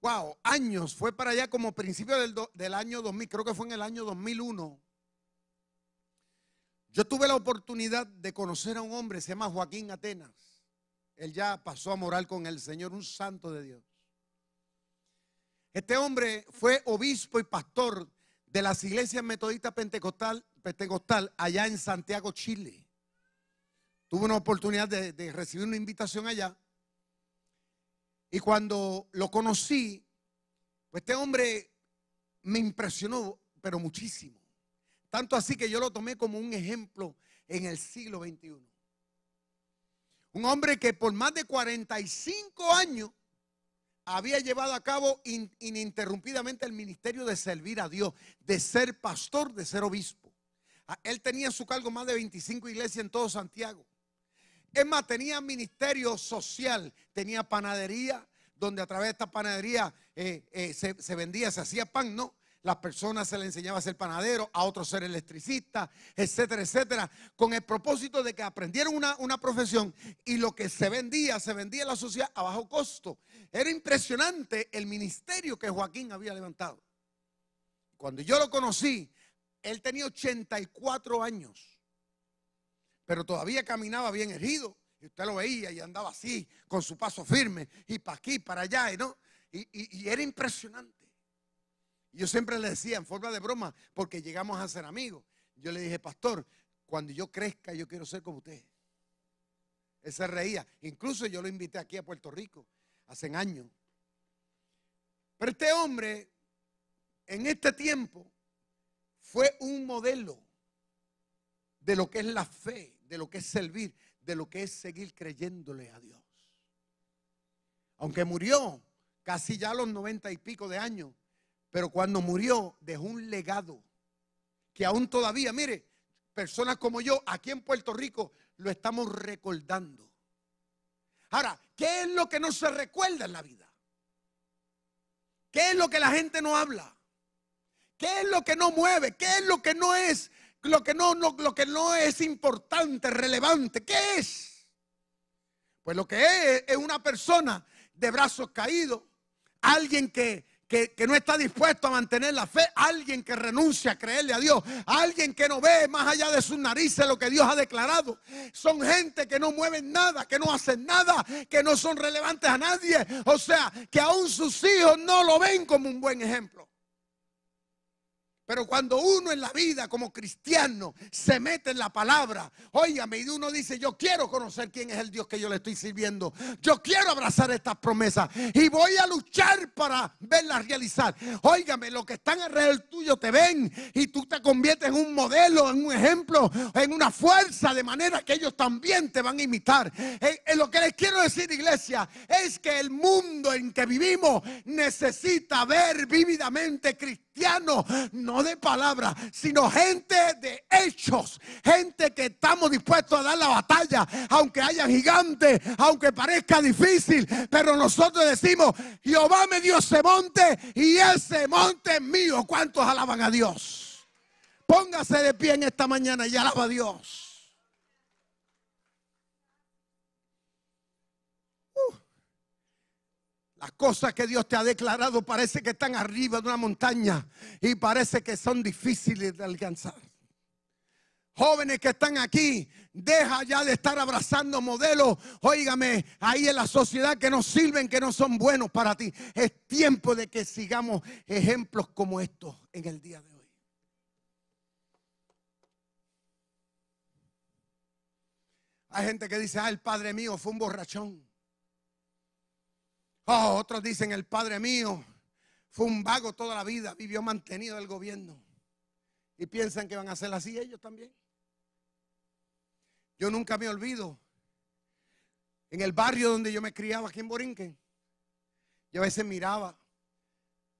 wow, años, fue para allá como principio del, del año 2000, creo que fue en el año 2001 yo tuve la oportunidad de conocer a un hombre, se llama Joaquín Atenas. Él ya pasó a morar con el Señor, un santo de Dios. Este hombre fue obispo y pastor de las iglesias metodistas pentecostal, allá en Santiago, Chile. Tuve una oportunidad de, de recibir una invitación allá. Y cuando lo conocí, pues este hombre me impresionó, pero muchísimo. Tanto así que yo lo tomé como un ejemplo en el siglo XXI. Un hombre que por más de 45 años había llevado a cabo ininterrumpidamente el ministerio de servir a Dios, de ser pastor, de ser obispo. Ah, él tenía a su cargo más de 25 iglesias en todo Santiago. Es más, tenía ministerio social, tenía panadería, donde a través de esta panadería eh, eh, se vendía, se hacía pan, ¿no? Las personas se le enseñaba a ser panadero, a otros ser electricista, etcétera, etcétera, con el propósito de que aprendieran una, una, profesión y lo que se vendía, se vendía en la sociedad a bajo costo. Era impresionante el ministerio que Joaquín había levantado. Cuando yo lo conocí, él tenía 84 años, pero todavía caminaba bien erguido. Y usted lo veía y andaba así, con su paso firme, y para aquí, para allá, ¿no? y, y era impresionante. Yo siempre le decía en forma de broma, porque llegamos a ser amigos. Yo le dije, pastor, cuando yo crezca, yo quiero ser como usted. Él se reía. Incluso yo lo invité aquí a Puerto Rico hace años. Pero este hombre, en este tiempo, fue un modelo de lo que es la fe, de lo que es servir, de lo que es seguir creyéndole a Dios. Aunque murió casi ya a los noventa y pico de años, pero cuando murió dejó un legado que aún todavía, mire, personas como yo aquí en Puerto Rico lo estamos recordando. Ahora, ¿qué es lo que no se recuerda en la vida? ¿Qué es lo que la gente no habla? ¿Qué es lo que no mueve? ¿Qué es lo que no es lo que no, lo que no es importante, relevante? ¿Qué es? Pues lo que es es una persona de brazos caídos, alguien que que, no está dispuesto a mantener la fe, alguien que renuncia a creerle a Dios, alguien que no ve más allá de sus narices lo que Dios ha declarado. Son gente que no mueven nada, que no hacen nada, que no son relevantes a nadie. O sea, que aún sus hijos no lo ven como un buen ejemplo. Pero cuando uno en la vida como cristiano se mete en la palabra, óigame, y uno dice, yo quiero conocer quién es el Dios que yo le estoy sirviendo. Yo quiero abrazar estas promesas y voy a luchar para verlas realizar. Óigame, los que están alrededor tuyo te ven y tú te conviertes en un modelo, en un ejemplo, en una fuerza, de manera que ellos también te van a imitar. En, lo que les quiero decir, iglesia, es que el mundo en que vivimos necesita ver vívidamente no de palabras, sino gente de hechos, gente que estamos dispuestos a dar la batalla, aunque haya gigantes, aunque parezca difícil, pero nosotros decimos, Jehová me dio ese monte y ese monte es mío. ¿Cuántos alaban a Dios? Póngase de pie en esta mañana y alaba a Dios. Las cosas que Dios te ha declarado parece que están arriba de una montaña y parece que son difíciles de alcanzar. Jóvenes que están aquí, deja ya de estar abrazando modelos, óigame, ahí en la sociedad que no sirven, que no son buenos para ti. Es tiempo de que sigamos ejemplos como estos en el día de hoy. Hay gente que dice, ah, el padre mío fue un borrachón. Oh, otros dicen, el padre mío fue un vago toda la vida, vivió mantenido del gobierno. Y piensan que van a ser así ellos también. Yo nunca me olvido. En el barrio donde yo me criaba, aquí en Borinquen, yo a veces miraba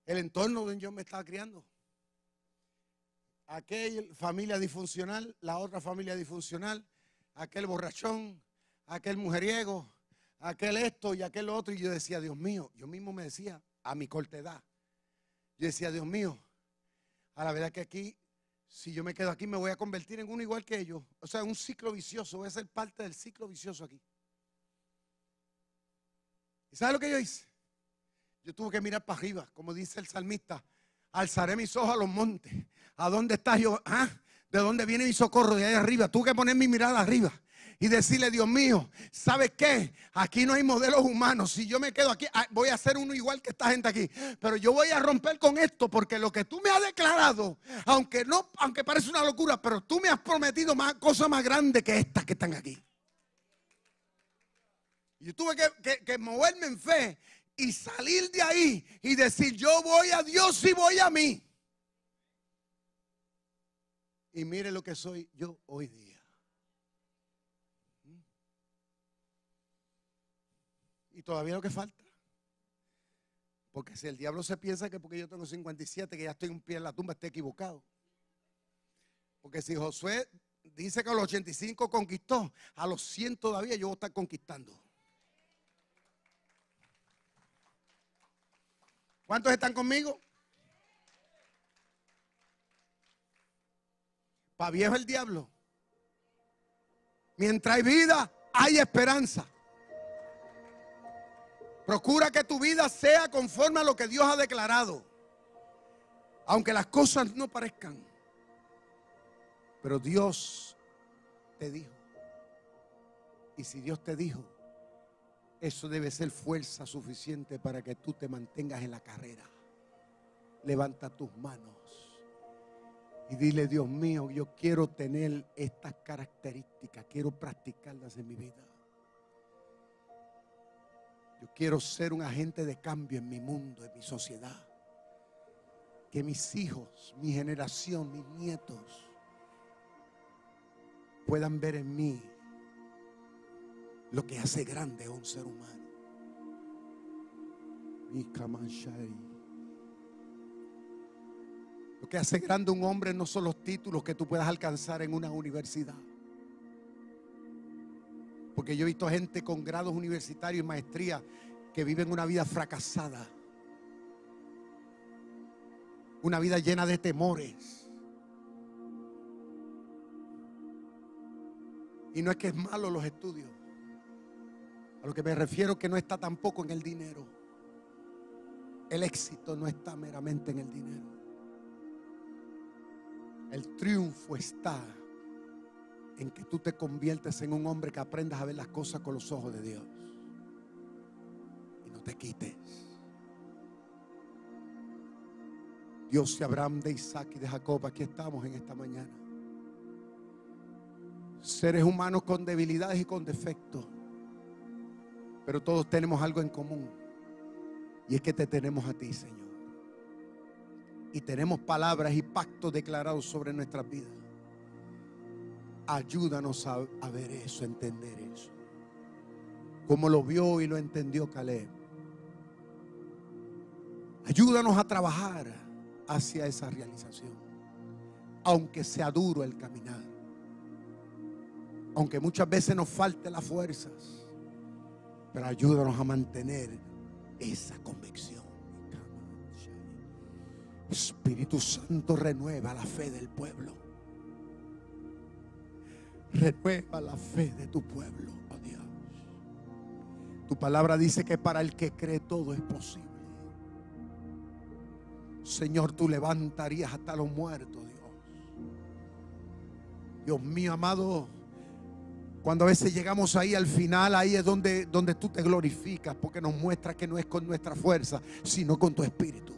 el entorno donde yo me estaba criando. Aquella familia disfuncional, la otra familia disfuncional, aquel borrachón, aquel mujeriego, aquel esto y aquel otro. Y yo decía, Dios mío, yo mismo me decía, a mi corta edad, yo decía, Dios mío, a la verdad que aquí, si yo me quedo aquí, me voy a convertir en uno igual que ellos. O sea, un ciclo vicioso, voy a ser parte del ciclo vicioso aquí. ¿Y sabe lo que yo hice? Yo tuve que mirar para arriba, como dice el salmista, alzaré mis ojos a los montes. ¿A dónde está yo? ¿Ah? ¿De dónde viene mi socorro? De ahí arriba. Tuve que poner mi mirada arriba y decirle, Dios mío, ¿sabes qué? Aquí no hay modelos humanos. Si yo me quedo aquí, ah, voy a ser uno igual que esta gente aquí. Pero yo voy a romper con esto porque lo que tú me has declarado, aunque no, aunque parece una locura, pero tú me has prometido cosas más grandes que estas que están aquí. Yo tuve que moverme en fe y salir de ahí y decir, yo voy a Dios y voy a mí. Y mire lo que soy yo hoy día. Y todavía lo que falta. Porque si el diablo se piensa que porque yo tengo 57, que ya estoy un pie en la tumba, está equivocado. Porque si Josué dice que a los 85 conquistó, a los 100 todavía yo voy a estar conquistando. ¿Cuántos están conmigo? Para viejo el diablo. Mientras hay vida, hay esperanza. Procura que tu vida sea conforme a lo que Dios ha declarado. Aunque las cosas no parezcan. Pero Dios te dijo. Y si Dios te dijo, eso debe ser fuerza suficiente para que tú te mantengas en la carrera. Levanta tus manos y dile, Dios mío, yo quiero tener estas características, quiero practicarlas en mi vida. Yo quiero ser un agente de cambio en mi mundo, en mi sociedad. Que mis hijos, mi generación, mis nietos puedan ver en mí lo que hace grande a un ser humano. Lo que hace grande a un hombre no son los títulos que tú puedas alcanzar en una universidad. Porque yo he visto gente con grados universitarios y maestría que viven una vida fracasada. Una vida llena de temores. Y no es que es malo los estudios. A lo que me refiero que no está tampoco en el dinero. El éxito no está meramente en el dinero. El triunfo está en que tú te conviertes en un hombre que aprendas a ver las cosas con los ojos de Dios. Y no te quites. Dios de Abraham, de Isaac y de Jacob, aquí estamos en esta mañana. Seres humanos con debilidades y con defectos. Pero todos tenemos algo en común. Y es que te tenemos a ti, Señor. Y tenemos palabras y pactos declarados sobre nuestras vidas. Ayúdanos a, ver eso, a entender eso. Como lo vio y lo entendió Caleb. Ayúdanos a trabajar hacia esa realización. Aunque sea duro el caminar. Aunque muchas veces nos falte las fuerzas. Pero ayúdanos a mantener esa convicción. Espíritu Santo renueva la fe del pueblo. Renueva la fe de tu pueblo, oh Dios. Tu palabra dice que para el que cree todo es posible. Señor, tú levantarías hasta los muertos, Dios. Dios mío, amado, cuando a veces llegamos ahí al final, ahí es donde, donde tú te glorificas, porque nos muestra que no es con nuestra fuerza, sino con tu espíritu.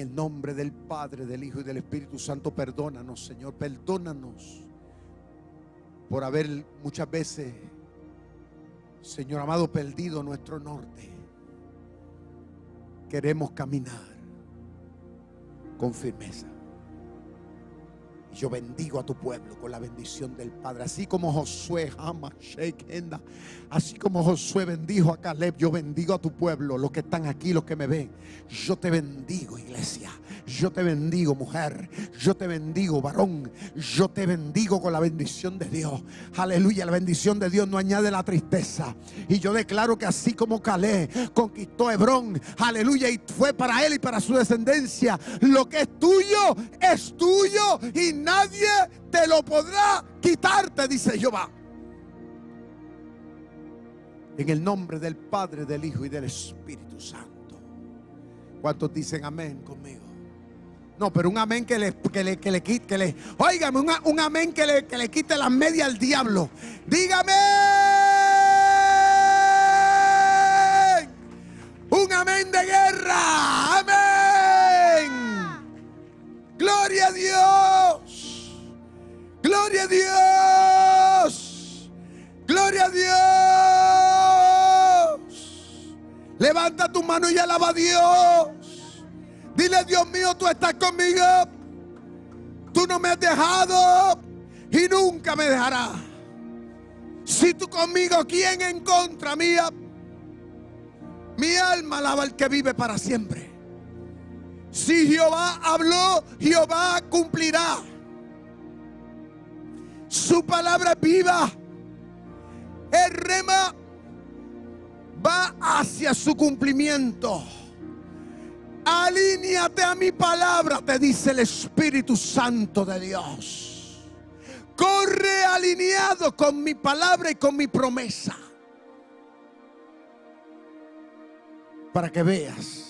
En el nombre del Padre, del Hijo y del Espíritu Santo, perdónanos, Señor, perdónanos por haber muchas veces, Señor amado, perdido nuestro norte. Queremos caminar con firmeza. Yo bendigo a tu pueblo con la bendición del Padre. Así como Josué, Hama, Sheikh, así como Josué bendijo a Caleb, yo bendigo a tu pueblo, los que están aquí, los que me ven. Yo te bendigo, iglesia. Yo te bendigo, mujer. Yo te bendigo, varón. Yo te bendigo con la bendición de Dios. Aleluya. La bendición de Dios no añade la tristeza. Y yo declaro que así como Caleb conquistó Hebrón, aleluya, y fue para él y para su descendencia, lo que es tuyo es tuyo y nadie te lo podrá quitarte, dice Jehová. En el nombre del Padre, del Hijo y del Espíritu Santo. ¿Cuántos dicen amén conmigo? No, pero un amén que le, que le, que le quite, que le, un, un amén que le, que le quite las medias al diablo. Dígame. Un amén de guerra. Gloria a Dios. Gloria a Dios. Levanta tu mano y alaba a Dios. Dile, Dios mío, tú estás conmigo. Tú no me has dejado y nunca me dejarás. Si tú conmigo, ¿quién en contra mía? Mi alma alaba al que vive para siempre. Si Jehová habló, Jehová cumplirá. Su palabra viva. El rema va hacia su cumplimiento. Alíñate a mi palabra, te dice el Espíritu Santo de Dios. Corre alineado con mi palabra y con mi promesa. Para que veas